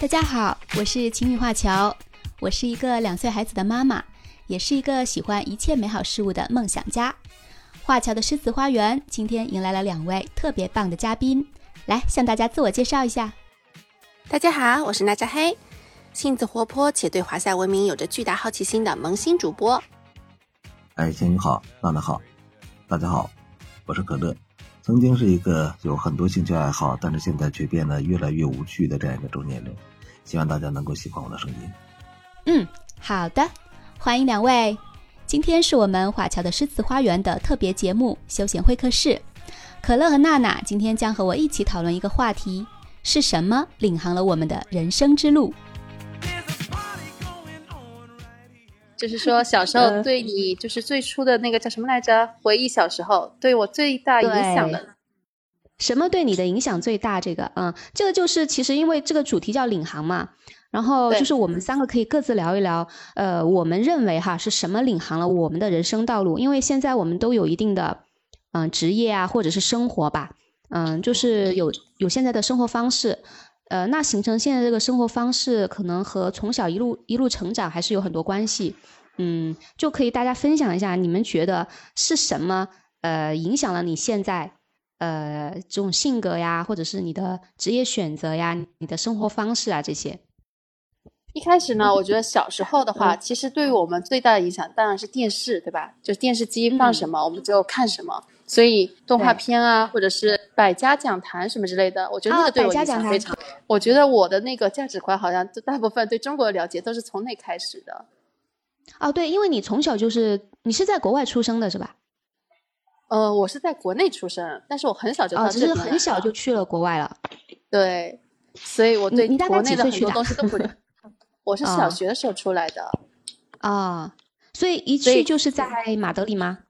大家好，我是秦女华侨，我是一个两岁孩子的妈妈，也是一个喜欢一切美好事物的梦想家。华侨的诗词花园今天迎来了两位特别棒的嘉宾，来向大家自我介绍一下。大家好，我是娜扎黑，性子活泼且对华夏文明有着巨大好奇心的萌新主播。哎，秦雨好，娜娜好，大家好，我是可乐。曾经是一个有很多兴趣爱好，但是现在却变得越来越无趣的这样一个中年人。希望大家能够喜欢我的声音。嗯，好的，欢迎两位。今天是我们华侨的诗词花园的特别节目——休闲会客室。可乐和娜娜今天将和我一起讨论一个话题：是什么领航了我们的人生之路？就是说，小时候对你，就是最初的那个叫什么来着？回忆小时候对我最大影响的，什么对你的影响最大？这个，嗯，这个就是其实因为这个主题叫领航嘛，然后就是我们三个可以各自聊一聊，呃，我们认为哈是什么领航了我们的人生道路？因为现在我们都有一定的，嗯，职业啊，或者是生活吧，嗯，就是有有现在的生活方式，呃，那形成现在这个生活方式，可能和从小一路一路成长还是有很多关系。嗯，就可以大家分享一下，你们觉得是什么呃影响了你现在呃这种性格呀，或者是你的职业选择呀，你的生活方式啊这些？一开始呢，我觉得小时候的话，其实对于我们最大的影响当然是电视，对吧？就是电视机放什么，我们就看什么。所以动画片啊，或者是百家讲坛什么之类的，我觉得那个对我影响非常。我觉得我的那个价值观好像大部分对中国的了解都是从那开始的。哦，对，因为你从小就是你是在国外出生的是吧？呃，我是在国内出生，但是我很小就哦，就是很小就去了国外了。对，所以我对国内的很多东西都不。我是小学的时候出来的。啊，所以一去就是在马德里吗？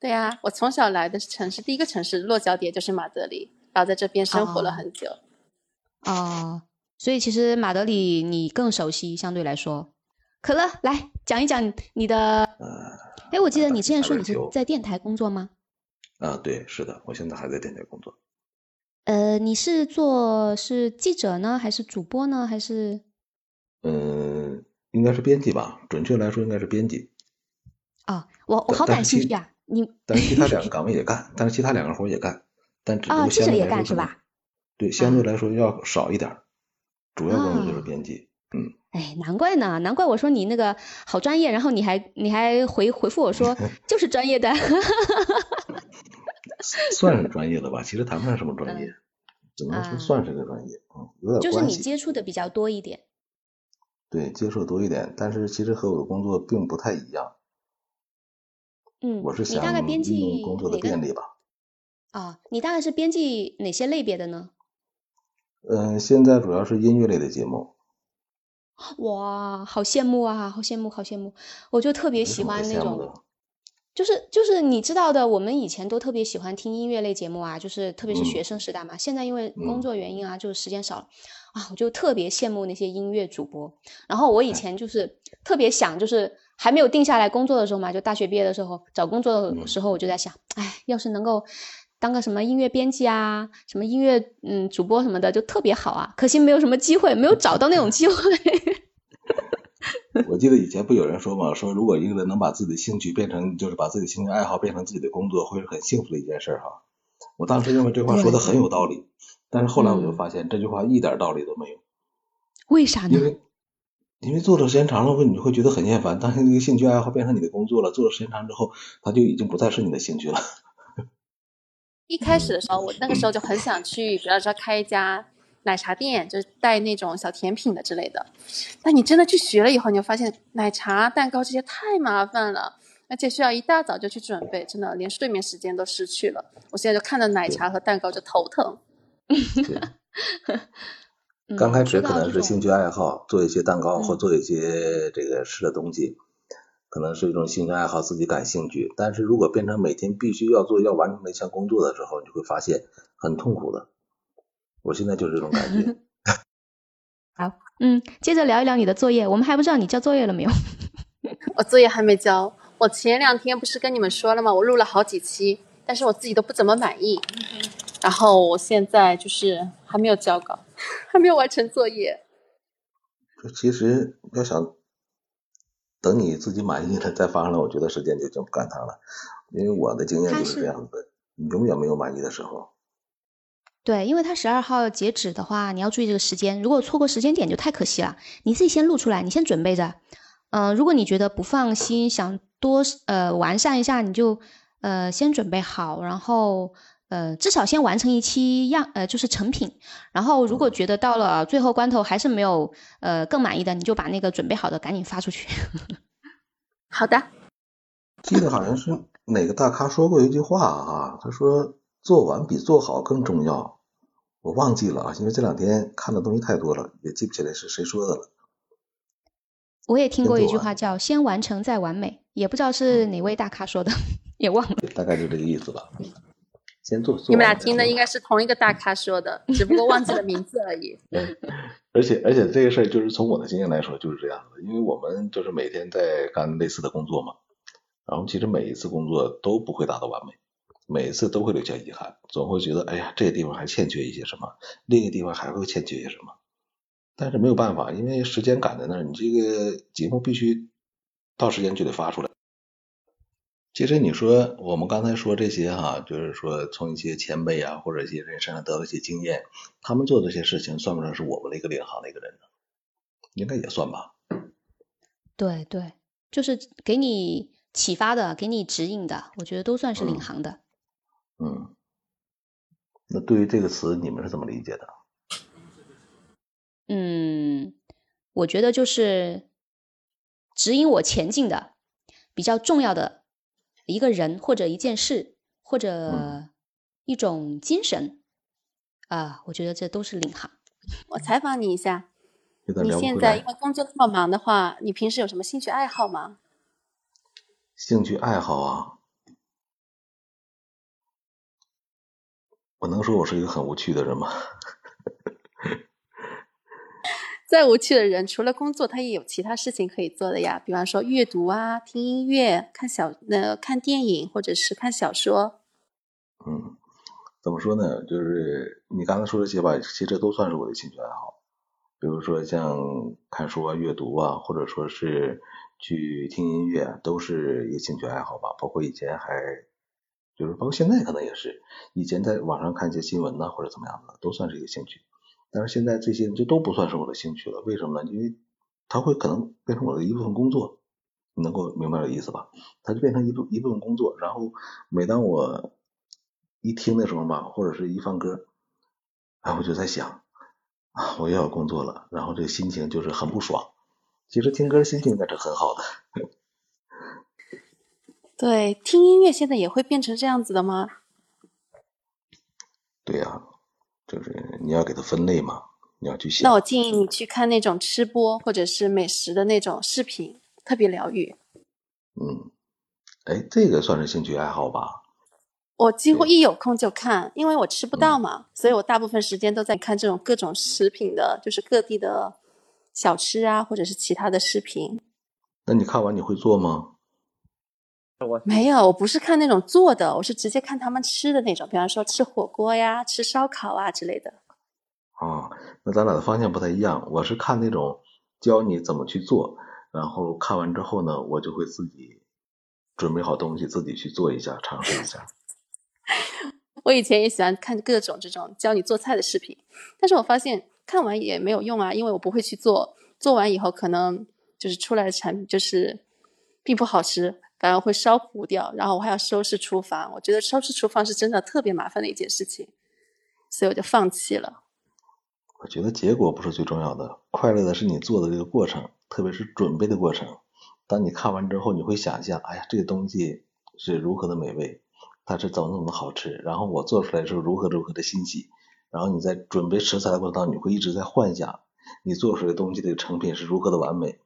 对呀，我从小来的城市，第一个城市落脚点就是马德里，然后在这边生活了很久。哦，所以其实马德里你更熟悉，相对来说。可乐，来讲一讲你的。哎，我记得你之前说你是在电台工作吗？啊，对，是的，我现在还在电台工作。呃，你是做是记者呢，还是主播呢，还是？嗯，应该是编辑吧，准确来说应该是编辑。啊，我我好感兴趣啊！你但是其他两个 岗位也干，但是其他两个活也干，但只不过记者也干是吧？对，相对来说要少一点，主要工作就是编辑。嗯。哎，难怪呢，难怪我说你那个好专业，然后你还你还回回复我说 就是专业的，算是专业的吧，其实谈不上什么专业，只能说算是个专业，嗯，有点就是你接触的比较多一点，对，接触多一点，但是其实和我的工作并不太一样，嗯，我是想利用工作的便利吧，啊，你大概是编辑哪些类别的呢？嗯，现在主要是音乐类的节目。哇，好羡慕啊，好羡慕，好羡慕！我就特别喜欢那种，就是就是你知道的，我们以前都特别喜欢听音乐类节目啊，就是特别是学生时代嘛。现在因为工作原因啊，就是时间少了啊，我就特别羡慕那些音乐主播。然后我以前就是特别想，就是还没有定下来工作的时候嘛，就大学毕业的时候找工作的时候，我就在想，哎，要是能够。当个什么音乐编辑啊，什么音乐嗯主播什么的就特别好啊，可惜没有什么机会，没有找到那种机会。我记得以前不有人说嘛，说如果一个人能把自己的兴趣变成，就是把自己的兴趣爱好变成自己的工作，会是很幸福的一件事哈。我当时认为这话说的很有道理，但是后来我就发现这句话一点道理都没有。为啥呢？因为因为做的时间长了会，你会觉得很厌烦。当那个兴趣爱好变成你的工作了，做的时间长之后，它就已经不再是你的兴趣了。一开始的时候，我那个时候就很想去，比方说开一家奶茶店，就是带那种小甜品的之类的。但你真的去学了以后，你就发现奶茶、蛋糕这些太麻烦了，而且需要一大早就去准备，真的连睡眠时间都失去了。我现在就看到奶茶和蛋糕就头疼。刚开始可能是兴趣爱好，做一些蛋糕或做一些这个吃的东西。可能是一种兴趣爱好，自己感兴趣。但是如果变成每天必须要做、要完成的一项工作的时候，你会发现很痛苦的。我现在就是这种感觉。好，嗯，接着聊一聊你的作业。我们还不知道你交作业了没有？我作业还没交。我前两天不是跟你们说了吗？我录了好几期，但是我自己都不怎么满意。然后我现在就是还没有交稿，还没有完成作业。就其实要想等你自己满意了再发上来，我觉得时间就就不赶趟了，因为我的经验就是这样子的，你永远没有满意的时候。对，因为他十二号截止的话，你要注意这个时间，如果错过时间点就太可惜了。你自己先录出来，你先准备着。嗯，如果你觉得不放心，想多呃完善一下，你就呃先准备好，然后呃至少先完成一期样呃就是成品。然后如果觉得到了最后关头还是没有呃更满意的，你就把那个准备好的赶紧发出去。好的。记得好像是哪个大咖说过一句话啊，他说。做完比做好更重要，我忘记了啊，因为这两天看的东西太多了，也记不起来是谁说的了。我也听过一句话叫“先完成再完美”，也不知道是哪位大咖说的，也忘了。大概就这个意思吧。先做。你们俩听的应该是同一个大咖说的，只不过忘记了名字而已。而且而且这个事儿就是从我的经验来说就是这样的，因为我们就是每天在干类似的工作嘛，然后其实每一次工作都不会达到完美。每一次都会留下遗憾，总会觉得哎呀，这个地方还欠缺一些什么，另一个地方还会欠缺些什么。但是没有办法，因为时间赶在那儿，你这个节目必须到时间就得发出来。其实你说我们刚才说这些哈，就是说从一些前辈啊或者一些人身上得到一些经验，他们做这些事情算不算是我们的一个领航的一个人呢？应该也算吧。对对，就是给你启发的，给你指引的，我觉得都算是领航的。嗯，那对于这个词，你们是怎么理解的？嗯，我觉得就是指引我前进的比较重要的一个人或者一件事或者一种精神啊，我觉得这都是领航。我采访你一下，你现在因为工作这么忙的话，你平时有什么兴趣爱好吗？兴趣爱好啊。我能说我是一个很无趣的人吗？再无趣的人，除了工作，他也有其他事情可以做的呀。比方说阅读啊、听音乐、看小呃看电影，或者是看小说。嗯，怎么说呢？就是你刚才说这些吧，其实都算是我的兴趣爱好。比如说像看书啊、阅读啊，或者说是去听音乐，都是一个兴趣爱好吧。包括以前还。就是包括现在可能也是，以前在网上看一些新闻呐或者怎么样的，都算是一个兴趣。但是现在这些就都不算是我的兴趣了，为什么呢？因为它会可能变成我的一部分工作，你能够明白这意思吧？它就变成一部一部分工作，然后每当我一听的时候吧，或者是一放歌，哎，我就在想啊，我又要工作了，然后这个心情就是很不爽。其实听歌心情应该是很好的。对，听音乐现在也会变成这样子的吗？对呀，就是你要给它分类嘛，你要去想。那我建议你去看那种吃播或者是美食的那种视频，特别疗愈。嗯，哎，这个算是兴趣爱好吧？我几乎一有空就看，因为我吃不到嘛，所以我大部分时间都在看这种各种食品的，就是各地的小吃啊，或者是其他的视频。那你看完你会做吗？没有，我不是看那种做的，我是直接看他们吃的那种，比方说吃火锅呀、吃烧烤啊之类的。哦，那咱俩的方向不太一样。我是看那种教你怎么去做，然后看完之后呢，我就会自己准备好东西，自己去做一下，尝试一下。我以前也喜欢看各种这种教你做菜的视频，但是我发现看完也没有用啊，因为我不会去做，做完以后可能就是出来的产品就是并不好吃。反而会烧糊掉，然后我还要收拾厨房。我觉得收拾厨房是真的特别麻烦的一件事情，所以我就放弃了。我觉得结果不是最重要的，快乐的是你做的这个过程，特别是准备的过程。当你看完之后，你会想象，哎呀，这个东西是如何的美味，它是怎么怎么好吃，然后我做出来是如何如何的欣喜。然后你在准备食材的过程当中，你会一直在幻想你做出来的东西的成品是如何的完美。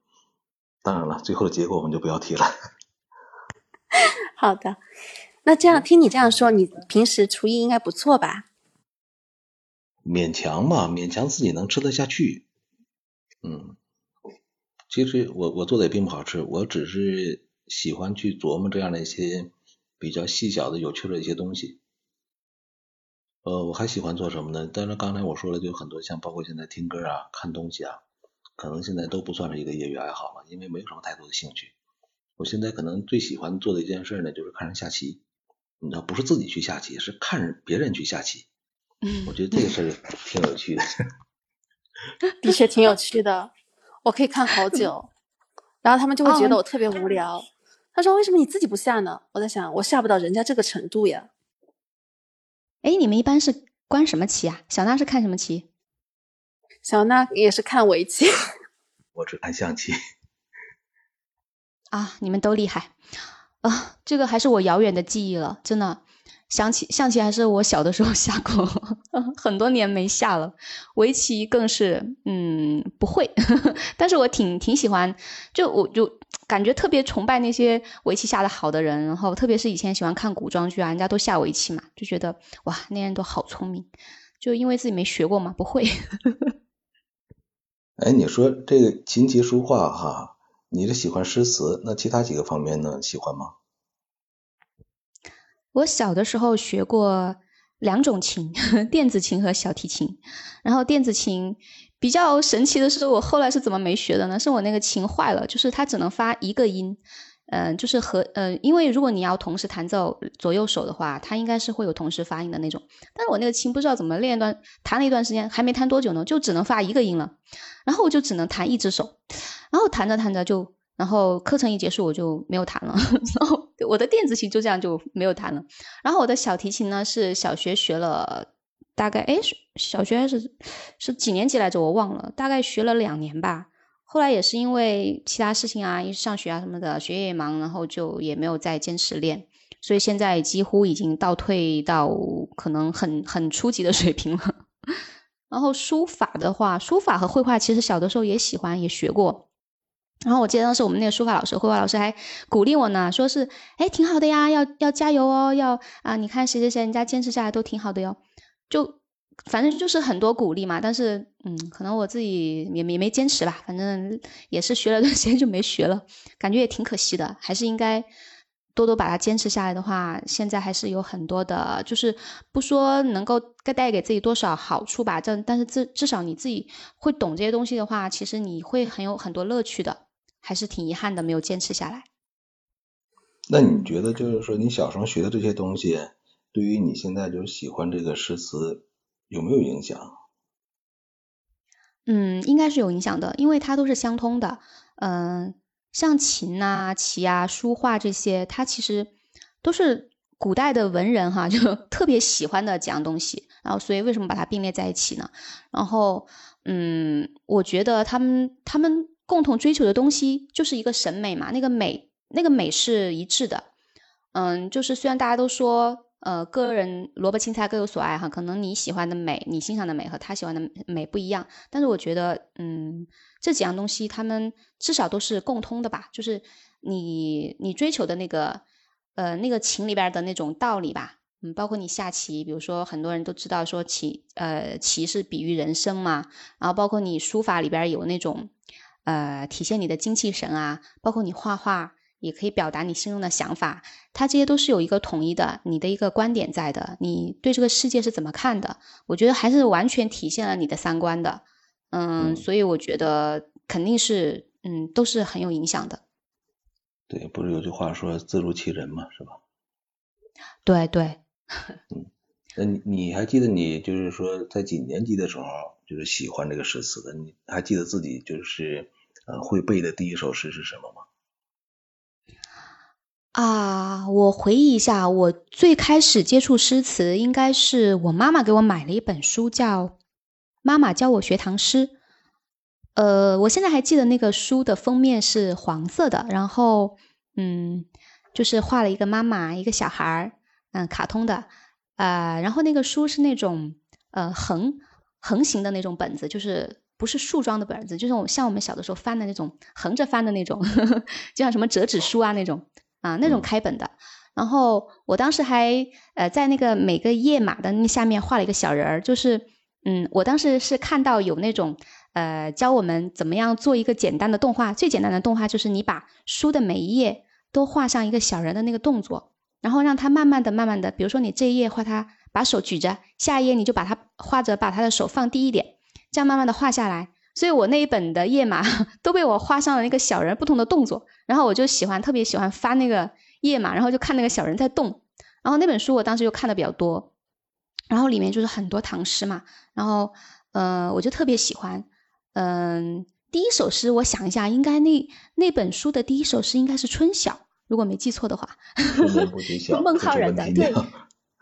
当然了，最后的结果我们就不要提了。好的，那这样听你这样说，你平时厨艺应该不错吧？勉强嘛，勉强自己能吃得下去。嗯，其实我我做的也并不好吃，我只是喜欢去琢磨这样的一些比较细小的、有趣的一些东西。呃，我还喜欢做什么呢？当然刚才我说了，就很多像包括现在听歌啊、看东西啊，可能现在都不算是一个业余爱好了，因为没有什么太多的兴趣。我现在可能最喜欢做的一件事呢，就是看人下棋。你知道，不是自己去下棋，是看别人去下棋。嗯，我觉得这个事儿挺有趣的。的确挺有趣的，我可以看好久，然后他们就会觉得我特别无聊。他说：“为什么你自己不下呢？”我在想，我下不到人家这个程度呀。哎，你们一般是观什么棋啊？小娜是看什么棋？小娜也是看围棋。我只看象棋。啊，你们都厉害啊！这个还是我遥远的记忆了，真的。象棋，象棋还是我小的时候 下过，很多年没下了。围棋更是，嗯，不会。但是我挺挺喜欢，就我就感觉特别崇拜那些围棋下的好的人。然后特别是以前喜欢看古装剧啊，人家都下围棋嘛，就觉得哇，那人都好聪明。就因为自己没学过嘛，不会。哎，你说这个琴棋书画哈，你是喜欢诗词，那其他几个方面呢？喜欢吗？我小的时候学过两种琴，电子琴和小提琴。然后电子琴比较神奇的是，我后来是怎么没学的呢？是我那个琴坏了，就是它只能发一个音，嗯，就是和呃，因为如果你要同时弹奏左右手的话，它应该是会有同时发音的那种。但是我那个琴不知道怎么练一段，弹了一段时间，还没弹多久呢，就只能发一个音了。然后我就只能弹一只手，然后弹着弹着就。然后课程一结束，我就没有弹了。然后我的电子琴就这样就没有弹了。然后我的小提琴呢，是小学学了大概哎，小学是是几年级来着？我忘了，大概学了两年吧。后来也是因为其他事情啊，一上学啊什么的，学业也忙，然后就也没有再坚持练。所以现在几乎已经倒退到可能很很初级的水平了。然后书法的话，书法和绘画其实小的时候也喜欢，也学过。然后我记得当时我们那个书法老师、绘画老师还鼓励我呢，说是，哎，挺好的呀，要要加油哦，要啊，你看谁谁谁人家坚持下来都挺好的哟，就反正就是很多鼓励嘛。但是，嗯，可能我自己也也没坚持吧，反正也是学了段时间就没学了，感觉也挺可惜的，还是应该多多把它坚持下来的话，现在还是有很多的，就是不说能够带给自己多少好处吧，这但是至至少你自己会懂这些东西的话，其实你会很有很多乐趣的。还是挺遗憾的，没有坚持下来。那你觉得，就是说你小时候学的这些东西，对于你现在就是喜欢这个诗词有没有影响？嗯，应该是有影响的，因为它都是相通的。嗯，像琴啊、棋啊、书画这些，它其实都是古代的文人哈，就 特别喜欢的几样东西。然后，所以为什么把它并列在一起呢？然后，嗯，我觉得他们他们。共同追求的东西就是一个审美嘛，那个美，那个美是一致的。嗯，就是虽然大家都说，呃，个人萝卜青菜各有所爱哈，可能你喜欢的美，你欣赏的美和他喜欢的美不一样，但是我觉得，嗯，这几样东西他们至少都是共通的吧，就是你你追求的那个，呃，那个情里边的那种道理吧。嗯，包括你下棋，比如说很多人都知道说棋，呃，棋是比喻人生嘛，然后包括你书法里边有那种。呃，体现你的精气神啊，包括你画画也可以表达你心中的想法，它这些都是有一个统一的，你的一个观点在的，你对这个世界是怎么看的？我觉得还是完全体现了你的三观的，嗯，所以我觉得肯定是，嗯，都是很有影响的。对，不是有句话说自如其人嘛，是吧？对对。嗯，那你你还记得你就是说在几年级的时候，就是喜欢这个诗词的？你还记得自己就是？呃，会背的第一首诗是什么吗？啊，我回忆一下，我最开始接触诗词，应该是我妈妈给我买了一本书，叫《妈妈教我学唐诗》。呃，我现在还记得那个书的封面是黄色的，然后，嗯，就是画了一个妈妈，一个小孩儿，嗯，卡通的，啊，然后那个书是那种呃横横行的那种本子，就是。不是树装的本子，就是我像我们小的时候翻的那种横着翻的那种，就像什么折纸书啊那种啊那种开本的。然后我当时还呃在那个每个页码的那下面画了一个小人儿，就是嗯我当时是看到有那种呃教我们怎么样做一个简单的动画，最简单的动画就是你把书的每一页都画上一个小人的那个动作，然后让他慢慢的慢慢的，比如说你这一页画他把手举着，下一页你就把他画着把他的手放低一点。这样慢慢的画下来，所以我那一本的页码 都被我画上了那个小人不同的动作，然后我就喜欢特别喜欢翻那个页码，然后就看那个小人在动。然后那本书我当时就看的比较多，然后里面就是很多唐诗嘛，然后呃我就特别喜欢。嗯，第一首诗我想一下，应该那那本书的第一首诗应该是《春晓》，如果没记错的话。孟浩然的对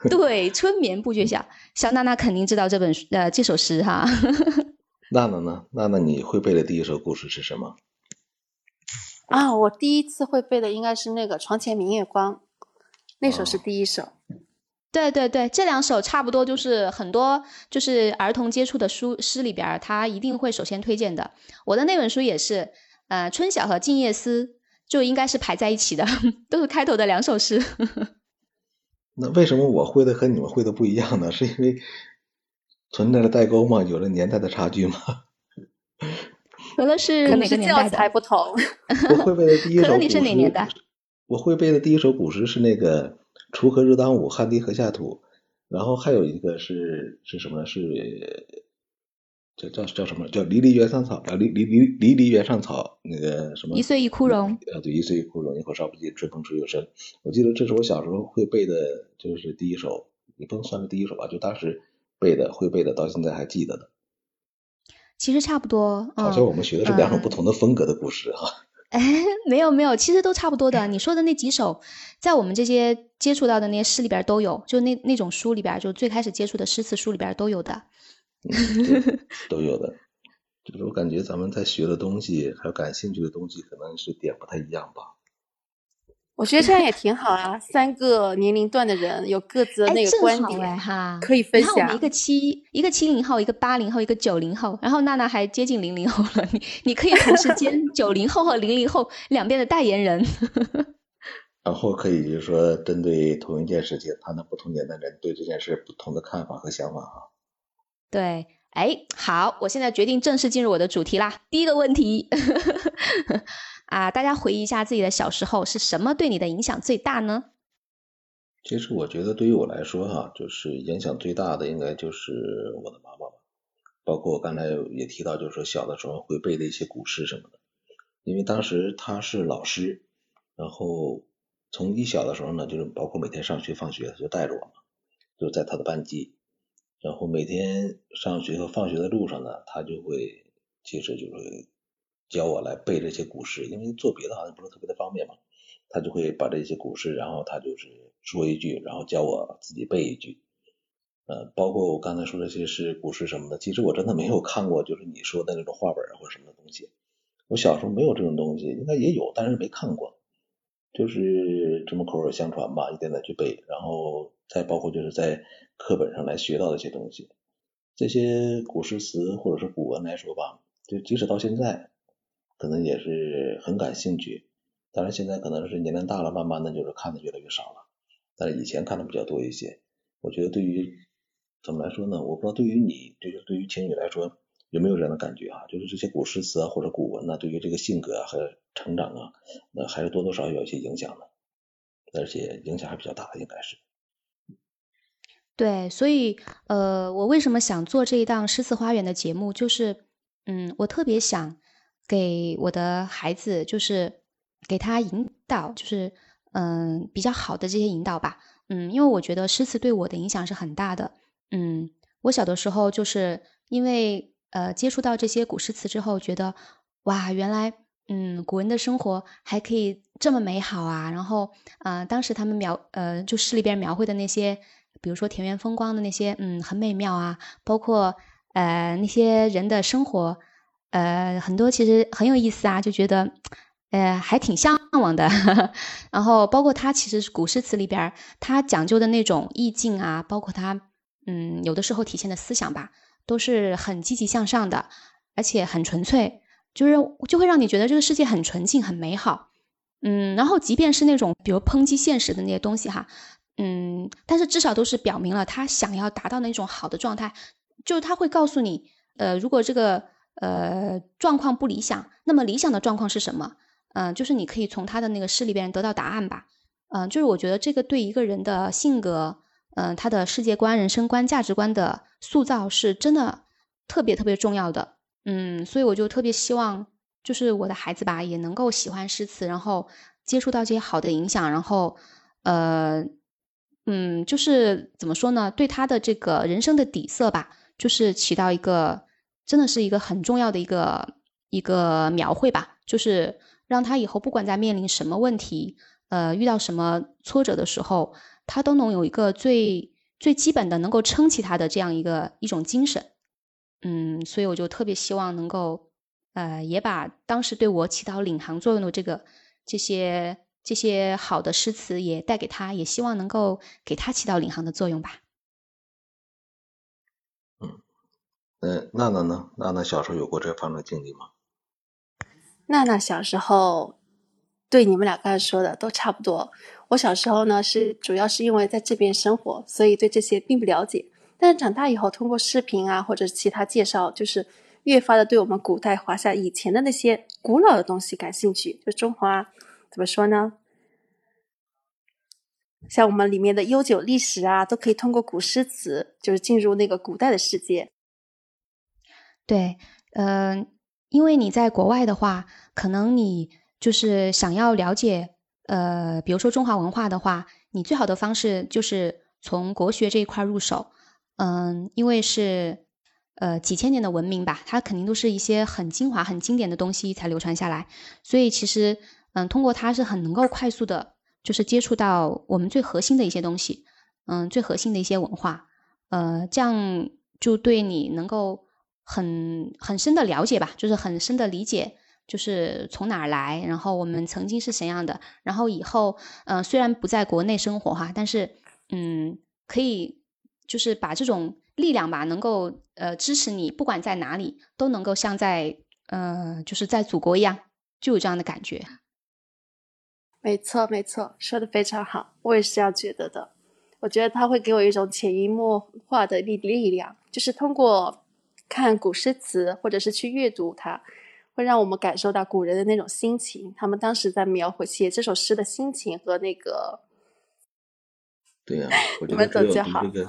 对，春眠不觉晓，小娜娜肯定知道这本呃这首诗哈。娜娜呢？娜娜，你会背的第一首故事是什么？啊，我第一次会背的应该是那个《床前明月光》，那首是第一首。对对对，这两首差不多就是很多就是儿童接触的书诗里边，他一定会首先推荐的。我的那本书也是，呃，《春晓》和《静夜思》就应该是排在一起的，都是开头的两首诗。那为什么我会的和你们会的不一样呢？是因为？存在着代沟吗？有了年代的差距吗？可能是哪个年代才不同。我会背的第一首古诗，你是哪年代？我会背的第一首古诗是那个“锄禾日当午，汗滴禾下土”。然后还有一个是是什么呢？是叫叫叫什么？叫“离离原上草”啊，“离离离离离原上草”那个什么？一岁一枯荣。啊，对，一岁一枯荣，一火烧不尽，春风吹又生。我记得这是我小时候会背的，就是第一首，也不能算是第一首吧，就当时。背的会背的，到现在还记得的。其实差不多，好像我们学的是两种不同的风格的故事哈。哎，没有没有，其实都差不多的。你说的那几首，在我们这些接触到的那些诗里边都有，就那那种书里边，就最开始接触的诗词书里边都有的。都有的，就是我感觉咱们在学的东西，还有感兴趣的东西，可能是点不太一样吧。我觉得这样也挺好啊，三个年龄段的人有各自的那个观点哈，可以分享。我们一个七一个七零后，一个八零后，一个九零后，然后娜娜还接近零零后了，你你可以同时兼 九零后和零零后两边的代言人。然后可以就是说，针对同一件事情，谈谈不同年代人对这件事不同的看法和想法啊。对，哎，好，我现在决定正式进入我的主题啦。第一个问题。啊，大家回忆一下自己的小时候是什么对你的影响最大呢？其实我觉得对于我来说哈，就是影响最大的应该就是我的妈妈吧。包括我刚才也提到，就是说小的时候会背的一些古诗什么的。因为当时她是老师，然后从一小的时候呢，就是包括每天上学放学，就带着我嘛，就在她的班级。然后每天上学和放学的路上呢，他就会其实就是。教我来背这些古诗，因为做别的好像不是特别的方便嘛。他就会把这些古诗，然后他就是说一句，然后教我自己背一句。呃，包括我刚才说这些是、古诗什么的，其实我真的没有看过，就是你说的那种画本或者什么的东西。我小时候没有这种东西，应该也有，但是没看过。就是这么口耳相传吧，一点点去背，然后再包括就是在课本上来学到的一些东西。这些古诗词或者是古文来说吧，就即使到现在。可能也是很感兴趣，当然现在可能是年龄大了，慢慢的就是看的越来越少了。但是以前看的比较多一些。我觉得对于怎么来说呢？我不知道对于你，就是对于晴雨来说有没有这样的感觉啊？就是这些古诗词啊或者古文呢，对于这个性格啊和成长啊，那还是多多少少有一些影响的，而且影响还比较大，应该是。对，所以呃，我为什么想做这一档诗词花园的节目？就是嗯，我特别想。给我的孩子，就是给他引导，就是嗯比较好的这些引导吧，嗯，因为我觉得诗词对我的影响是很大的，嗯，我小的时候就是因为呃接触到这些古诗词之后，觉得哇，原来嗯古人的生活还可以这么美好啊，然后啊当时他们描呃就诗里边描绘的那些，比如说田园风光的那些，嗯很美妙啊，包括呃那些人的生活。呃，很多其实很有意思啊，就觉得，呃，还挺向往的。然后包括它其实是古诗词里边，它讲究的那种意境啊，包括它，嗯，有的时候体现的思想吧，都是很积极向上的，而且很纯粹，就是就会让你觉得这个世界很纯净、很美好。嗯，然后即便是那种比如抨击现实的那些东西哈，嗯，但是至少都是表明了他想要达到那种好的状态，就是他会告诉你，呃，如果这个。呃，状况不理想，那么理想的状况是什么？嗯，就是你可以从他的那个诗里边得到答案吧。嗯，就是我觉得这个对一个人的性格，嗯，他的世界观、人生观、价值观的塑造是真的特别特别重要的。嗯，所以我就特别希望，就是我的孩子吧，也能够喜欢诗词，然后接触到这些好的影响，然后，呃，嗯，就是怎么说呢？对他的这个人生的底色吧，就是起到一个，真的是一个很重要的一个一个描绘吧，就是让他以后不管在面临什么问题，呃，遇到什么挫折的时候，他都能有一个最。最基本的能够撑起他的这样一个一种精神，嗯，所以我就特别希望能够，呃，也把当时对我起到领航作用的这个这些这些好的诗词也带给他，也希望能够给他起到领航的作用吧。嗯，呃，娜娜呢？娜娜小时候有过这方面的经历吗？娜娜小时候，对你们俩刚才说的都差不多。我小时候呢，是主要是因为在这边生活，所以对这些并不了解。但是长大以后，通过视频啊，或者其他介绍，就是越发的对我们古代华夏以前的那些古老的东西感兴趣。就中华怎么说呢？像我们里面的悠久历史啊，都可以通过古诗词，就是进入那个古代的世界。对，嗯，因为你在国外的话，可能你就是想要了解。呃，比如说中华文化的话，你最好的方式就是从国学这一块入手，嗯，因为是呃几千年的文明吧，它肯定都是一些很精华、很经典的东西才流传下来，所以其实嗯，通过它是很能够快速的，就是接触到我们最核心的一些东西，嗯，最核心的一些文化，呃，这样就对你能够很很深的了解吧，就是很深的理解。就是从哪儿来，然后我们曾经是怎样的，然后以后，嗯，虽然不在国内生活哈，但是，嗯，可以就是把这种力量吧，能够呃支持你，不管在哪里，都能够像在呃就是在祖国一样，就有这样的感觉。没错，没错，说的非常好，我也是这样觉得的。我觉得他会给我一种潜移默化的力力量，就是通过看古诗词，或者是去阅读它。会让我们感受到古人的那种心情，他们当时在描绘写这首诗的心情和那个。对呀，我觉得只有读这个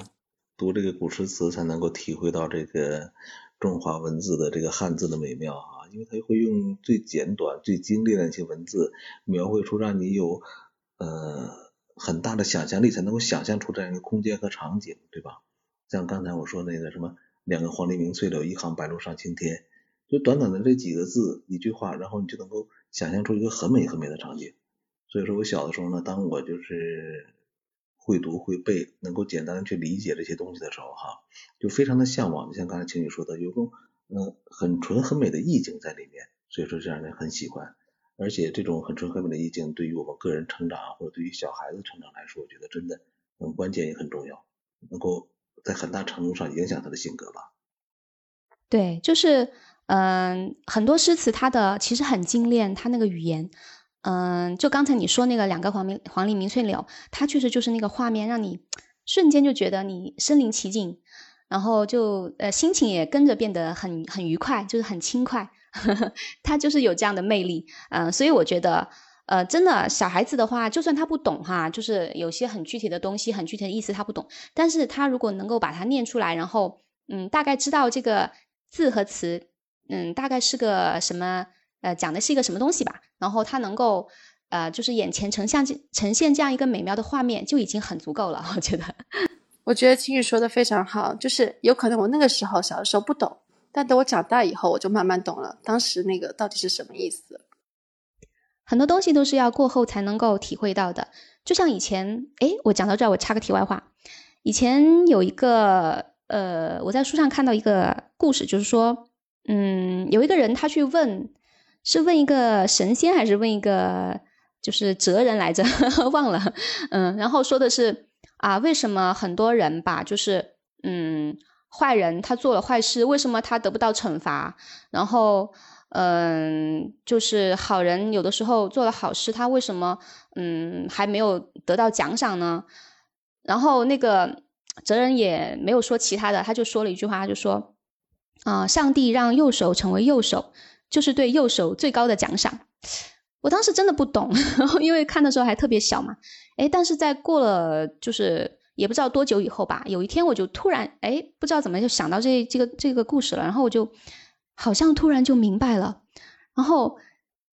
读这个古诗词，才能够体会到这个中华文字的这个汉字的美妙啊！因为它会用最简短、最精炼的一些文字，描绘出让你有呃很大的想象力，才能够想象出这样一个空间和场景，对吧？像刚才我说那个什么“两个黄鹂鸣翠柳，一行白鹭上青天”。就短短的这几个字一句话，然后你就能够想象出一个很美很美的场景。所以说我小的时候呢，当我就是会读会背，能够简单的去理解这些东西的时候，哈，就非常的向往。就像刚才青雨说的，有种嗯很纯很美的意境在里面，所以说这让人很喜欢。而且这种很纯很美的意境，对于我们个人成长或者对于小孩子成长来说，我觉得真的很关键也很重要，能够在很大程度上影响他的性格吧。对，就是。嗯，很多诗词它的其实很精炼，它那个语言，嗯，就刚才你说那个两个黄鹂黄鹂鸣翠柳，它确实就是那个画面，让你瞬间就觉得你身临其境，然后就呃心情也跟着变得很很愉快，就是很轻快，他就是有这样的魅力，嗯，所以我觉得，呃，真的小孩子的话，就算他不懂哈，就是有些很具体的东西，很具体的意思他不懂，但是他如果能够把它念出来，然后嗯，大概知道这个字和词。嗯，大概是个什么？呃，讲的是一个什么东西吧？然后他能够，呃，就是眼前呈现呈现这样一个美妙的画面，就已经很足够了。我觉得，我觉得青雨说的非常好。就是有可能我那个时候小的时候不懂，但等我长大以后，我就慢慢懂了。当时那个到底是什么意思？很多东西都是要过后才能够体会到的。就像以前，哎，我讲到这儿，我插个题外话。以前有一个，呃，我在书上看到一个故事，就是说。嗯，有一个人他去问，是问一个神仙还是问一个就是哲人来着？忘了。嗯，然后说的是啊，为什么很多人吧，就是嗯，坏人他做了坏事，为什么他得不到惩罚？然后嗯，就是好人有的时候做了好事，他为什么嗯还没有得到奖赏呢？然后那个哲人也没有说其他的，他就说了一句话，他就说。啊！上帝让右手成为右手，就是对右手最高的奖赏。我当时真的不懂，因为看的时候还特别小嘛。哎，但是在过了就是也不知道多久以后吧，有一天我就突然哎，不知道怎么就想到这这个这个故事了，然后我就好像突然就明白了。然后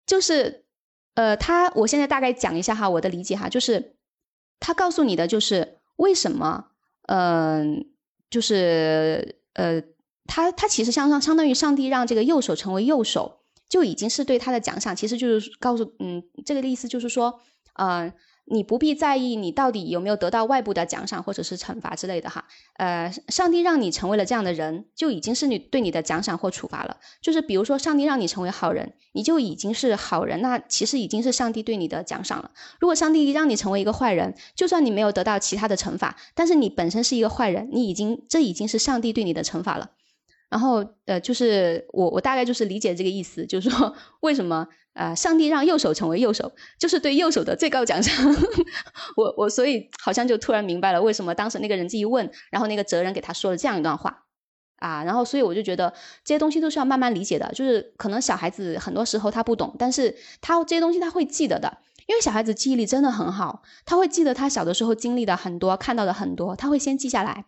就是，呃，他我现在大概讲一下哈，我的理解哈，就是他告诉你的就是为什么，嗯，就是呃，他他其实相当相当于上帝让这个右手成为右手，就已经是对他的奖赏，其实就是告诉嗯，这个意思就是说，嗯。你不必在意你到底有没有得到外部的奖赏或者是惩罚之类的哈，呃，上帝让你成为了这样的人，就已经是你对你的奖赏或处罚了。就是比如说，上帝让你成为好人，你就已经是好人，那其实已经是上帝对你的奖赏了。如果上帝让你成为一个坏人，就算你没有得到其他的惩罚，但是你本身是一个坏人，你已经这已经是上帝对你的惩罚了。然后呃，就是我我大概就是理解这个意思，就是说为什么。啊！上帝让右手成为右手，就是对右手的最高奖赏。我我所以好像就突然明白了，为什么当时那个人这一问，然后那个哲人给他说了这样一段话啊。然后所以我就觉得这些东西都是要慢慢理解的。就是可能小孩子很多时候他不懂，但是他这些东西他会记得的，因为小孩子记忆力真的很好，他会记得他小的时候经历的很多，看到的很多，他会先记下来。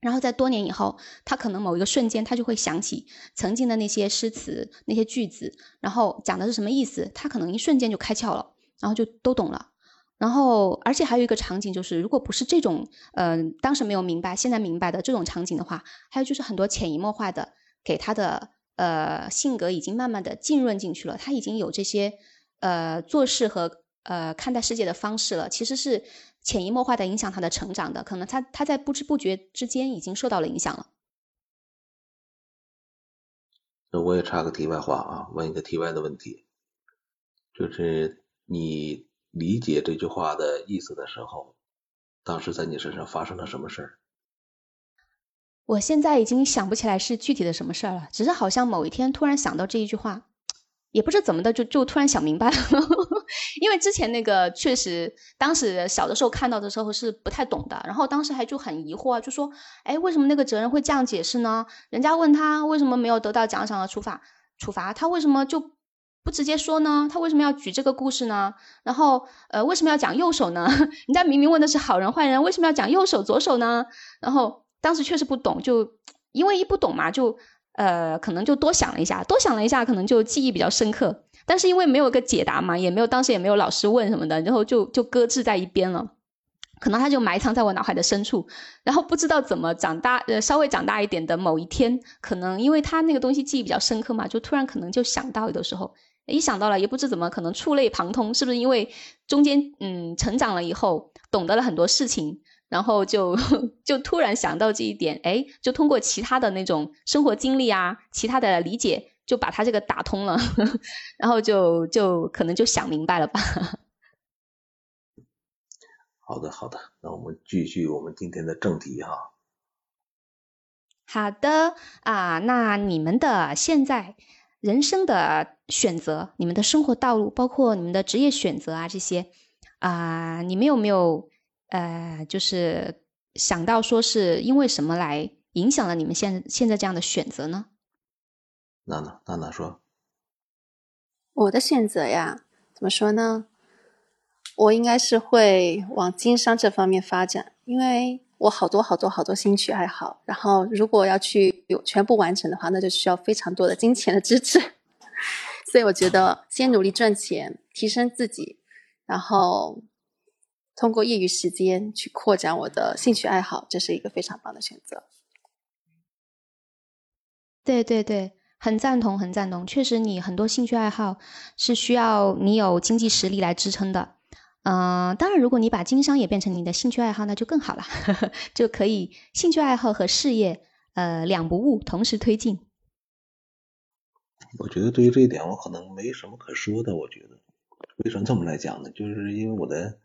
然后在多年以后，他可能某一个瞬间，他就会想起曾经的那些诗词、那些句子，然后讲的是什么意思，他可能一瞬间就开窍了，然后就都懂了。然后，而且还有一个场景就是，如果不是这种，嗯，当时没有明白，现在明白的这种场景的话，还有就是很多潜移默化的给他的呃性格已经慢慢的浸润进去了，他已经有这些呃做事和呃看待世界的方式了，其实是。潜移默化的影响他的成长的，可能他他在不知不觉之间已经受到了影响了。那我也插个题外话啊，问一个题外的问题，就是你理解这句话的意思的时候，当时在你身上发生了什么事儿？我现在已经想不起来是具体的什么事儿了，只是好像某一天突然想到这一句话。也不知怎么的，就就突然想明白了，因为之前那个确实，当时小的时候看到的时候是不太懂的，然后当时还就很疑惑，就说，哎，为什么那个哲人会这样解释呢？人家问他为什么没有得到奖赏和处罚，处罚他为什么就不直接说呢？他为什么要举这个故事呢？然后，呃，为什么要讲右手呢？人家明明问的是好人坏人，为什么要讲右手左手呢？然后当时确实不懂，就因为一不懂嘛，就。呃，可能就多想了一下，多想了一下，可能就记忆比较深刻。但是因为没有个解答嘛，也没有当时也没有老师问什么的，然后就就搁置在一边了。可能他就埋藏在我脑海的深处，然后不知道怎么长大，呃，稍微长大一点的某一天，可能因为他那个东西记忆比较深刻嘛，就突然可能就想到，有的时候一想到了，也不知怎么可能触类旁通，是不是因为中间嗯成长了以后，懂得了很多事情。然后就 就突然想到这一点，哎，就通过其他的那种生活经历啊，其他的理解，就把他这个打通了，然后就就可能就想明白了吧。好的，好的，那我们继续我们今天的正题哈。好的啊，那你们的现在人生的选择，你们的生活道路，包括你们的职业选择啊这些啊，你们有没有？呃，就是想到说是因为什么来影响了你们现现在这样的选择呢？娜娜，娜娜说，我的选择呀，怎么说呢？我应该是会往经商这方面发展，因为我好多好多好多兴趣爱好，然后如果要去有全部完成的话，那就需要非常多的金钱的支持，所以我觉得先努力赚钱，提升自己，然后。通过业余时间去扩展我的兴趣爱好，这是一个非常棒的选择。对对对，很赞同，很赞同。确实，你很多兴趣爱好是需要你有经济实力来支撑的。嗯，当然，如果你把经商也变成你的兴趣爱好，那就更好了，就可以兴趣爱好和事业呃两不误，同时推进。我觉得对于这一点，我可能没什么可说的。我觉得为什么这么来讲呢？就是因为我的。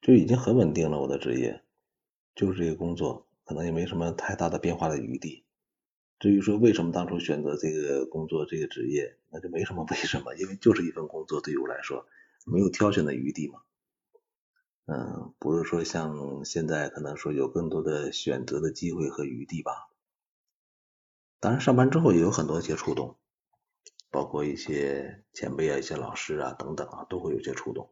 就已经很稳定了，我的职业就是这个工作，可能也没什么太大的变化的余地。至于说为什么当初选择这个工作、这个职业，那就没什么为什么，因为就是一份工作，对于我来说没有挑选的余地嘛。嗯，不是说像现在可能说有更多的选择的机会和余地吧。当然，上班之后也有很多一些触动，包括一些前辈啊、一些老师啊等等啊，都会有些触动。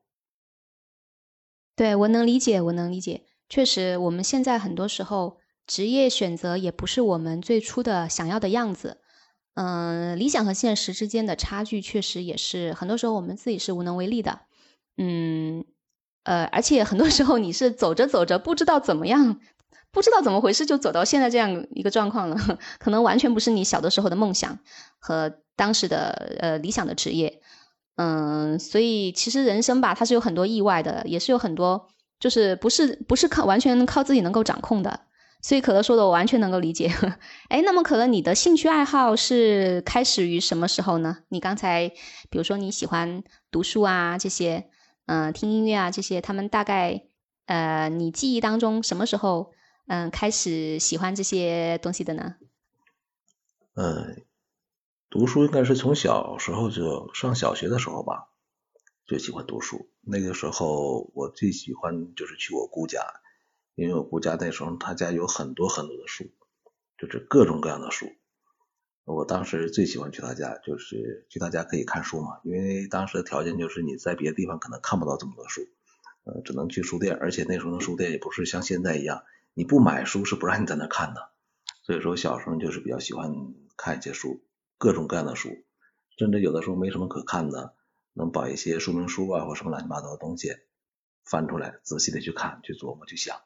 对我能理解，我能理解。确实，我们现在很多时候职业选择也不是我们最初的想要的样子。嗯，理想和现实之间的差距确实也是很多时候我们自己是无能为力的。嗯，呃，而且很多时候你是走着走着不知道怎么样，不知道怎么回事就走到现在这样一个状况了，可能完全不是你小的时候的梦想和当时的呃理想的职业。嗯，所以其实人生吧，它是有很多意外的，也是有很多就是不是不是靠完全靠自己能够掌控的。所以可乐说的我完全能够理解。哎，那么可乐，你的兴趣爱好是开始于什么时候呢？你刚才比如说你喜欢读书啊这些，嗯，听音乐啊这些，他们大概呃，你记忆当中什么时候嗯开始喜欢这些东西的呢？嗯，读书应该是从小时候就上小学的时候吧，就喜欢读书。那个时候我最喜欢就是去我姑家。因为我姑家那时候他家有很多很多的书，就是各种各样的书。我当时最喜欢去他家，就是去他家可以看书嘛。因为当时的条件就是你在别的地方可能看不到这么多书，呃，只能去书店，而且那时候的书店也不是像现在一样，你不买书是不让你在那看的。所以说小时候就是比较喜欢看一些书，各种各样的书，甚至有的时候没什么可看的，能把一些说明书啊或什么乱七八糟的东西翻出来，仔细的去看、去琢磨、去想。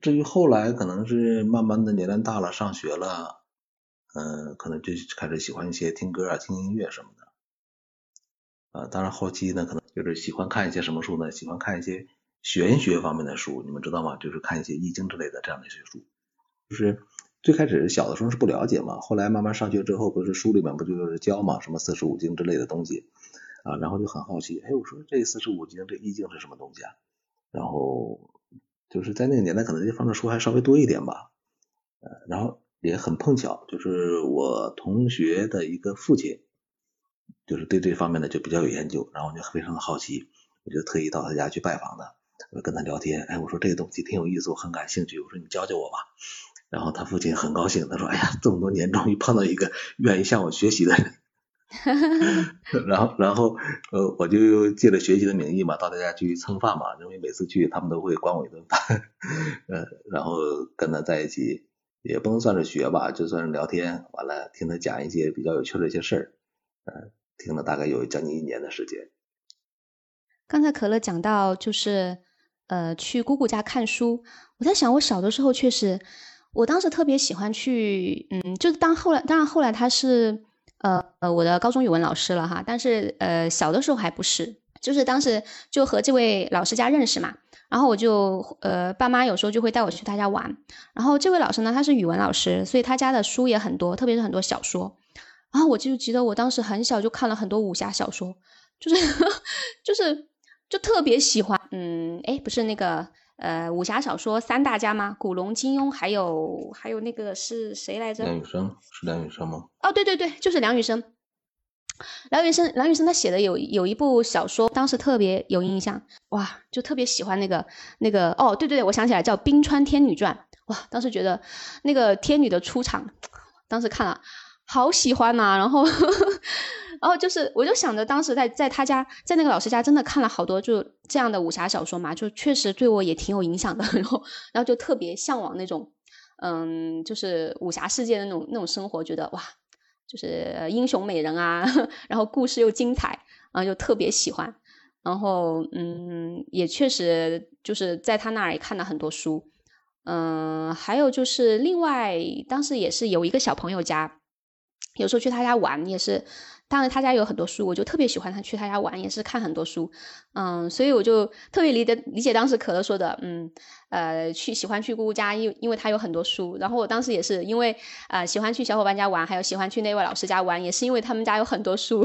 至于后来可能是慢慢的年龄大了，上学了，嗯，可能就开始喜欢一些听歌啊、听音乐什么的，啊，当然后期呢，可能就是喜欢看一些什么书呢？喜欢看一些玄学方面的书，你们知道吗？就是看一些易经之类的这样的一些书。就是最开始小的时候是不了解嘛，后来慢慢上学之后，不是书里面不就是教嘛，什么四书五经之类的东西啊，然后就很好奇，哎，我说这四书五经这易经是什么东西啊？然后。就是在那个年代，可能这方面书还稍微多一点吧，呃，然后也很碰巧，就是我同学的一个父亲，就是对这方面的就比较有研究，然后就非常的好奇，我就特意到他家去拜访他，我跟他聊天，哎，我说这个东西挺有意思，我很感兴趣，我说你教教我吧，然后他父亲很高兴，他说，哎呀，这么多年终于碰到一个愿意向我学习的人。然后，然后，呃，我就借着学习的名义嘛，到他家去蹭饭嘛，因为每次去他们都会管我一顿饭，呃，然后跟他在一起，也不能算是学吧，就算是聊天，完了听他讲一些比较有趣的一些事儿，呃，听了大概有将近一年的时间。刚才可乐讲到就是呃去姑姑家看书，我在想我小的时候确实，我当时特别喜欢去，嗯，就是当后来，当然后来他是。呃呃，我的高中语文老师了哈，但是呃小的时候还不是，就是当时就和这位老师家认识嘛，然后我就呃爸妈有时候就会带我去他家玩，然后这位老师呢他是语文老师，所以他家的书也很多，特别是很多小说，然后我就记得我当时很小就看了很多武侠小说，就是 就是就特别喜欢，嗯，哎不是那个。呃，武侠小说三大家吗？古龙、金庸，还有还有那个是谁来着？梁羽生是梁羽生吗？哦，对对对，就是梁羽生。梁羽生，梁羽生他写的有有一部小说，当时特别有印象，哇，就特别喜欢那个那个哦，对对对，我想起来叫《冰川天女传》，哇，当时觉得那个天女的出场，当时看了好喜欢呐，然后。然后就是，我就想着当时在在他家，在那个老师家，真的看了好多就这样的武侠小说嘛，就确实对我也挺有影响的。然后，然后就特别向往那种，嗯，就是武侠世界的那种那种生活，觉得哇，就是英雄美人啊，然后故事又精彩，然后就特别喜欢。然后，嗯，也确实就是在他那儿也看了很多书。嗯，还有就是另外，当时也是有一个小朋友家，有时候去他家玩也是。当然，他家有很多书，我就特别喜欢他去他家玩，也是看很多书，嗯，所以我就特别理解理解当时可乐说的，嗯，呃，去喜欢去姑姑家，因因为他有很多书。然后我当时也是因为呃喜欢去小伙伴家玩，还有喜欢去那位老师家玩，也是因为他们家有很多书。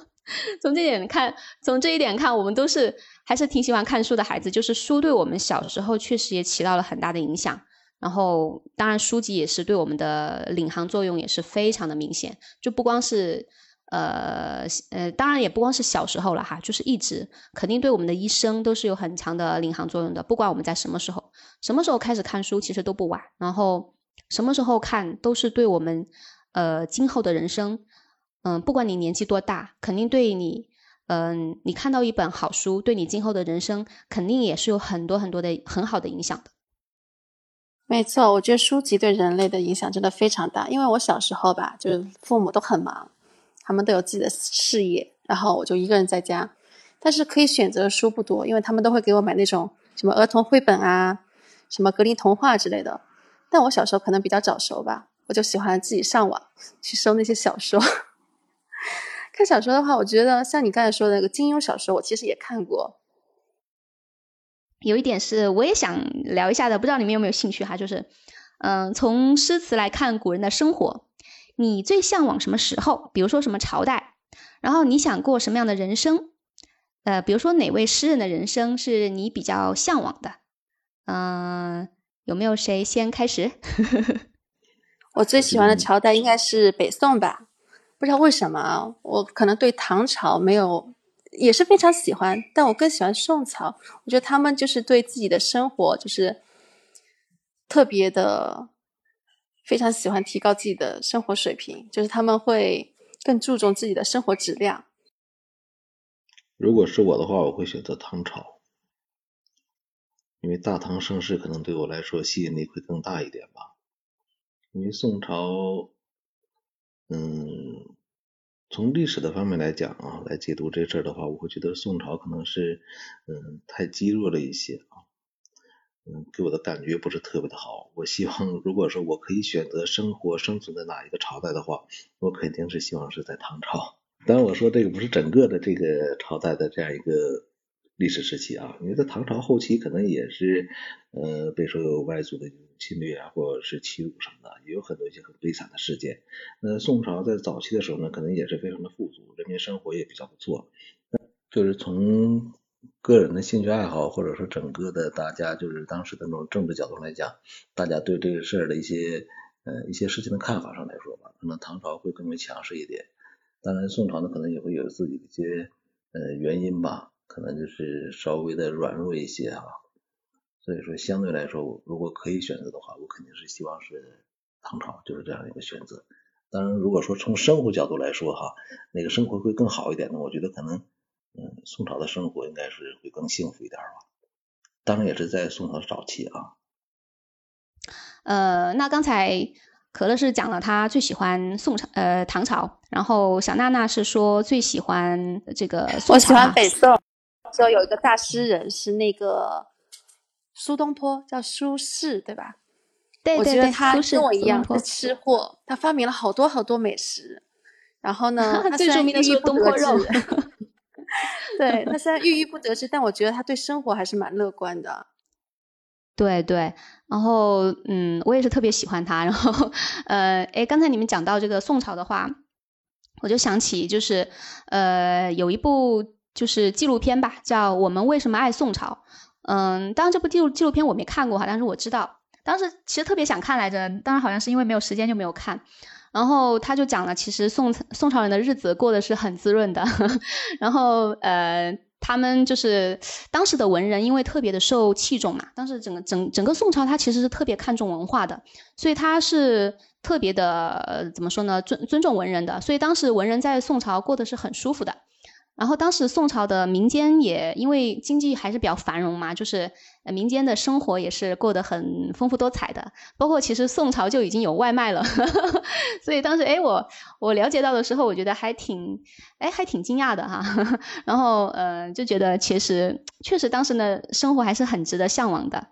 从这点看，从这一点看，我们都是还是挺喜欢看书的孩子。就是书对我们小时候确实也起到了很大的影响。然后，当然书籍也是对我们的领航作用也是非常的明显，就不光是。呃呃，当然也不光是小时候了哈，就是一直肯定对我们的一生都是有很强的领航作用的。不管我们在什么时候，什么时候开始看书，其实都不晚。然后什么时候看，都是对我们呃今后的人生，嗯，不管你年纪多大，肯定对你，嗯，你看到一本好书，对你今后的人生肯定也是有很多很多的很好的影响的。没错，我觉得书籍对人类的影响真的非常大。因为我小时候吧，就是父母都很忙，他们都有自己的事业，然后我就一个人在家。但是可以选择的书不多，因为他们都会给我买那种什么儿童绘本啊，什么格林童话之类的。但我小时候可能比较早熟吧，我就喜欢自己上网去搜那些小说。看小说的话，我觉得像你刚才说的那个金庸小说，我其实也看过。有一点是我也想聊一下的，不知道你们有没有兴趣哈？就是，嗯，从诗词来看古人的生活，你最向往什么时候？比如说什么朝代？然后你想过什么样的人生？呃，比如说哪位诗人的人生是你比较向往的？嗯，有没有谁先开始？我最喜欢的朝代应该是北宋吧。不知道为什么，我可能对唐朝没有，也是非常喜欢，但我更喜欢宋朝。我觉得他们就是对自己的生活就是特别的，非常喜欢提高自己的生活水平，就是他们会更注重自己的生活质量。如果是我的话，我会选择唐朝，因为大唐盛世可能对我来说吸引力会更大一点吧，因为宋朝。嗯，从历史的方面来讲啊，来解读这事儿的话，我会觉得宋朝可能是嗯太积弱了一些，嗯，给我的感觉不是特别的好。我希望如果说我可以选择生活生存在哪一个朝代的话，我肯定是希望是在唐朝。当然我说这个不是整个的这个朝代的这样一个。历史时期啊，因为在唐朝后期可能也是，呃，被说有外族的侵略啊，或者是欺辱什么的，也有很多一些很悲惨的事件。那宋朝在早期的时候呢，可能也是非常的富足，人民生活也比较不错。就是从个人的兴趣爱好，或者说整个的大家就是当时的那种政治角度来讲，大家对这个事儿的一些呃一些事情的看法上来说吧，可能唐朝会更为强势一点。当然，宋朝呢可能也会有自己的一些呃原因吧。可能就是稍微的软弱一些啊，所以说相对来说，如果可以选择的话，我肯定是希望是唐朝，就是这样一个选择。当然，如果说从生活角度来说哈，那个生活会更好一点呢？我觉得可能，嗯，宋朝的生活应该是会更幸福一点吧。当然也是在宋朝早期啊。呃，那刚才。可乐是讲了他最喜欢宋朝，呃唐朝，然后小娜娜是说最喜欢这个宋朝。我喜欢北宋，说有一个大诗人是那个苏东坡，叫苏轼，对吧？对对对，他跟我一样是吃货，他发明了好多好多美食。然后呢，他最著名的是东坡肉。对他虽然郁郁不得志，但我觉得他对生活还是蛮乐观的。对对，然后嗯，我也是特别喜欢他。然后呃，哎，刚才你们讲到这个宋朝的话，我就想起就是呃，有一部就是纪录片吧，叫《我们为什么爱宋朝》。嗯，当然这部纪录纪录片我没看过哈，但是我知道，当时其实特别想看来着，当然好像是因为没有时间就没有看。然后他就讲了，其实宋宋朝人的日子过得是很滋润的。然后呃。他们就是当时的文人，因为特别的受器重嘛。当时整个整整个宋朝，他其实是特别看重文化的，所以他是特别的呃怎么说呢？尊尊重文人的。所以当时文人在宋朝过得是很舒服的。然后当时宋朝的民间也因为经济还是比较繁荣嘛，就是民间的生活也是过得很丰富多彩的。包括其实宋朝就已经有外卖了，所以当时哎我我了解到的时候，我觉得还挺哎还挺惊讶的哈。然后呃就觉得其实确实当时的生活还是很值得向往的。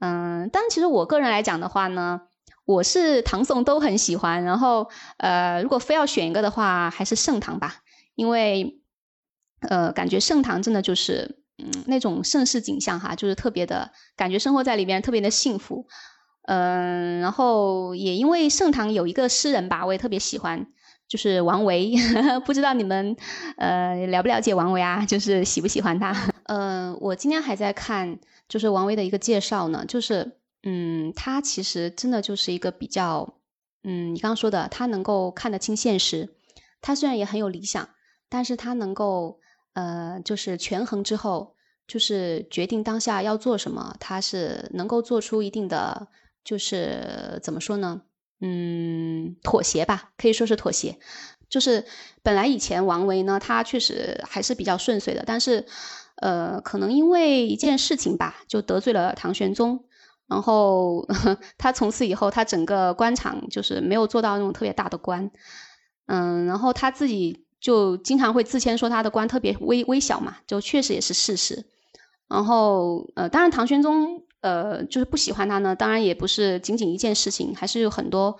嗯，但其实我个人来讲的话呢，我是唐宋都很喜欢。然后呃如果非要选一个的话，还是盛唐吧，因为。呃，感觉盛唐真的就是，嗯，那种盛世景象哈，就是特别的感觉，生活在里边特别的幸福。嗯，然后也因为盛唐有一个诗人吧，我也特别喜欢，就是王维。不知道你们呃了不了解王维啊？就是喜不喜欢他？嗯，我今天还在看，就是王维的一个介绍呢，就是嗯，他其实真的就是一个比较，嗯，你刚刚说的，他能够看得清现实，他虽然也很有理想，但是他能够。呃，就是权衡之后，就是决定当下要做什么，他是能够做出一定的，就是怎么说呢？嗯，妥协吧，可以说是妥协。就是本来以前王维呢，他确实还是比较顺遂的，但是，呃，可能因为一件事情吧，就得罪了唐玄宗，然后 他从此以后，他整个官场就是没有做到那种特别大的官，嗯，然后他自己就经常会自谦说他的官特别微微小嘛，就确实也是事实。然后呃，当然唐玄宗呃就是不喜欢他呢，当然也不是仅仅一件事情，还是有很多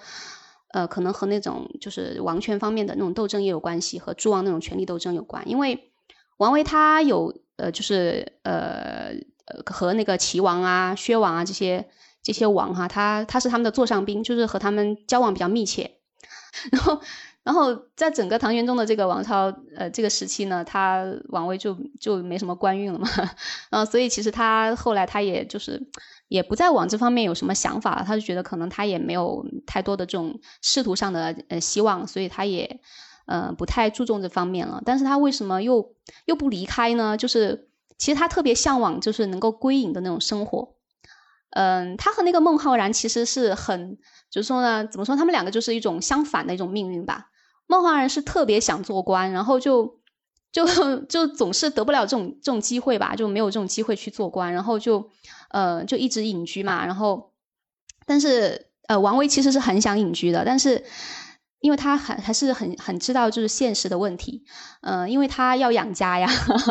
呃可能和那种就是王权方面的那种斗争也有关系，和诸王那种权力斗争有关。因为王维他有呃就是呃。和那个齐王啊、薛王啊这些这些王哈，他他是他们的座上宾，就是和他们交往比较密切。然后，然后在整个唐玄宗的这个王朝呃这个时期呢，他王位就就没什么官运了嘛。嗯，所以其实他后来他也就是也不再往这方面有什么想法了，他就觉得可能他也没有太多的这种仕途上的呃希望，所以他也呃不太注重这方面了。但是他为什么又又不离开呢？就是。其实他特别向往，就是能够归隐的那种生活。嗯，他和那个孟浩然其实是很，就是说呢，怎么说，他们两个就是一种相反的一种命运吧。孟浩然是特别想做官，然后就就就总是得不了这种这种机会吧，就没有这种机会去做官，然后就呃就一直隐居嘛。然后，但是呃王维其实是很想隐居的，但是。因为他很还是很很知道就是现实的问题，嗯，因为他要养家呀，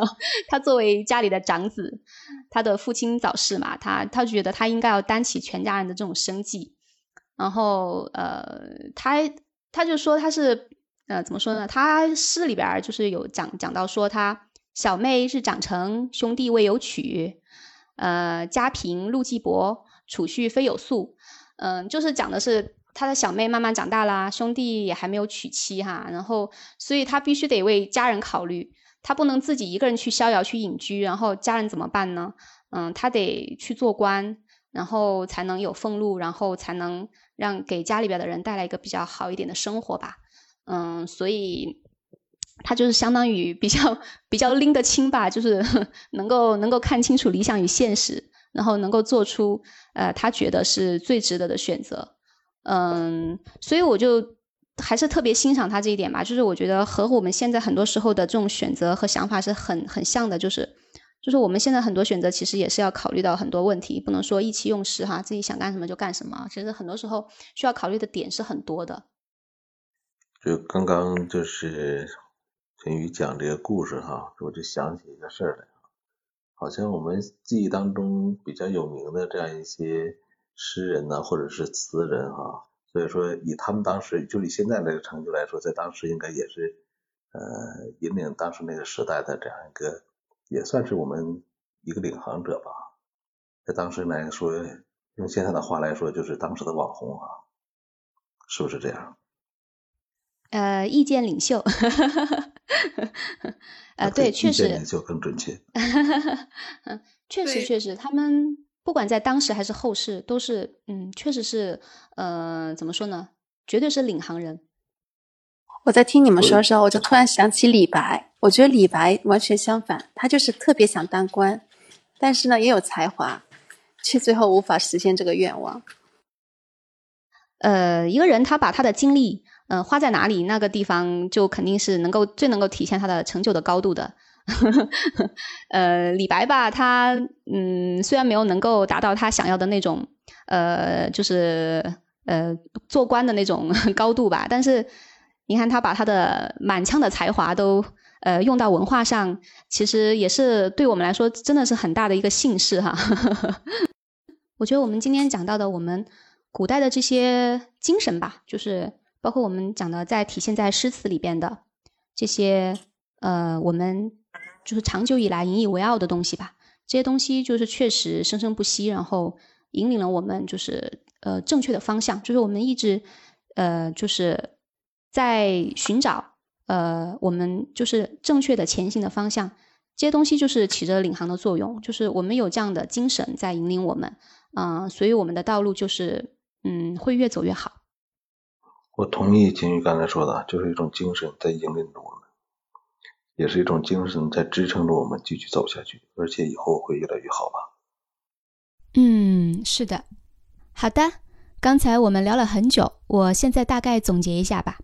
他作为家里的长子，他的父亲早逝嘛，他他觉得他应该要担起全家人的这种生计，然后呃，他他就说他是呃怎么说呢？他诗里边就是有讲讲到说他小妹是长成，兄弟未有娶，呃，家贫路既薄，储蓄非有素，嗯，就是讲的是。他的小妹慢慢长大啦，兄弟也还没有娶妻哈，然后所以他必须得为家人考虑，他不能自己一个人去逍遥去隐居，然后家人怎么办呢？嗯，他得去做官，然后才能有俸禄，然后才能让给家里边的人带来一个比较好一点的生活吧。嗯，所以他就是相当于比较比较拎得清吧，就是 能够能够看清楚理想与现实，然后能够做出呃他觉得是最值得的选择。嗯，所以我就还是特别欣赏他这一点吧，就是我觉得和我们现在很多时候的这种选择和想法是很很像的，就是就是我们现在很多选择其实也是要考虑到很多问题，不能说意气用事哈，自己想干什么就干什么，其实很多时候需要考虑的点是很多的。就刚刚就是陈宇讲这个故事哈，我就想起一个事儿来，好像我们记忆当中比较有名的这样一些。诗人呢，或者是词人哈，所以说以他们当时就以现在这个成就来说，在当时应该也是呃引领当时那个时代的这样一个，也算是我们一个领航者吧。在当时来说，用现在的话来说，就是当时的网红啊，是不是这样？呃，意见领袖，呃，对，确实，领袖更准确。嗯，确实，确实，他们。不管在当时还是后世，都是嗯，确实是呃，怎么说呢？绝对是领航人。我在听你们说的时候，我就突然想起李白。我觉得李白完全相反，他就是特别想当官，但是呢，也有才华，却最后无法实现这个愿望。呃，一个人他把他的精力嗯花在哪里，那个地方就肯定是能够最能够体现他的成就的高度的。呃，李白吧，他嗯，虽然没有能够达到他想要的那种，呃，就是呃，做官的那种 高度吧，但是你看他把他的满腔的才华都呃用到文化上，其实也是对我们来说真的是很大的一个幸事哈。我觉得我们今天讲到的我们古代的这些精神吧，就是包括我们讲的在体现在诗词里边的这些呃，我们。就是长久以来引以为傲的东西吧，这些东西就是确实生生不息，然后引领了我们就是呃正确的方向，就是我们一直呃就是在寻找呃我们就是正确的前行的方向，这些东西就是起着领航的作用，就是我们有这样的精神在引领我们，嗯，所以我们的道路就是嗯会越走越好。我同意金玉刚才说的，就是一种精神在引领着我们。也是一种精神在支撑着我们继续走下去，而且以后会越来越好吧。嗯，是的。好的，刚才我们聊了很久，我现在大概总结一下吧。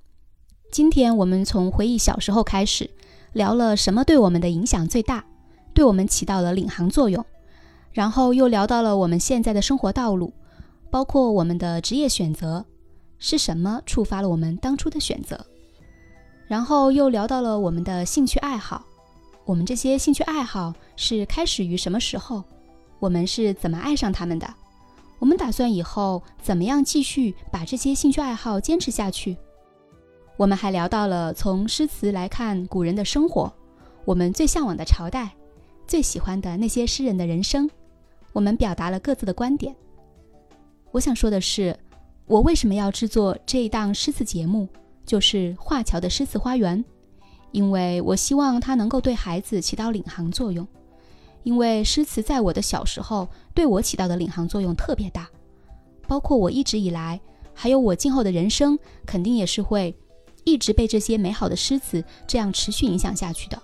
今天我们从回忆小时候开始，聊了什么对我们的影响最大，对我们起到了领航作用，然后又聊到了我们现在的生活道路，包括我们的职业选择是什么触发了我们当初的选择，然后又聊到了我们的兴趣爱好，我们这些兴趣爱好是开始于什么时候，我们是怎么爱上他们的，我们打算以后怎么样继续把这些兴趣爱好坚持下去。我们还聊到了从诗词来看古人的生活，我们最向往的朝代，最喜欢的那些诗人的人生。我们表达了各自的观点。我想说的是，我为什么要制作这一档诗词节目，就是华侨的诗词花园，因为我希望它能够对孩子起到领航作用。因为诗词在我的小时候对我起到的领航作用特别大，包括我一直以来，还有我今后的人生，肯定也是会一直被这些美好的诗词这样持续影响下去的。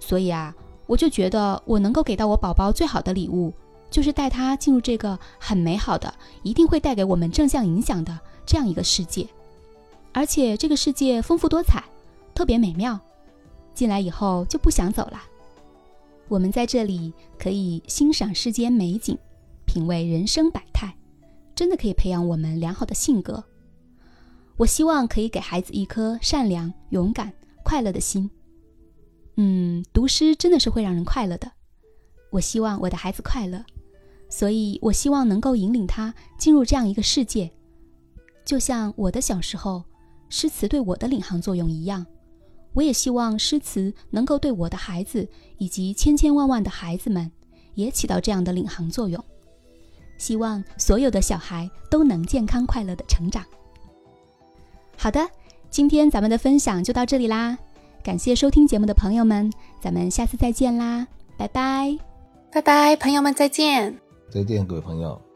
所以啊，我就觉得我能够给到我宝宝最好的礼物。就是带他进入这个很美好的、一定会带给我们正向影响的这样一个世界，而且这个世界丰富多彩，特别美妙，进来以后就不想走了。我们在这里可以欣赏世间美景，品味人生百态，真的可以培养我们良好的性格。我希望可以给孩子一颗善良、勇敢、快乐的心。嗯，读诗真的是会让人快乐的。我希望我的孩子快乐。所以，我希望能够引领他进入这样一个世界，就像我的小时候，诗词对我的领航作用一样。我也希望诗词能够对我的孩子以及千千万万的孩子们，也起到这样的领航作用。希望所有的小孩都能健康快乐的成长。好的，今天咱们的分享就到这里啦，感谢收听节目的朋友们，咱们下次再见啦，拜拜，拜拜，朋友们再见。再见，各位朋友。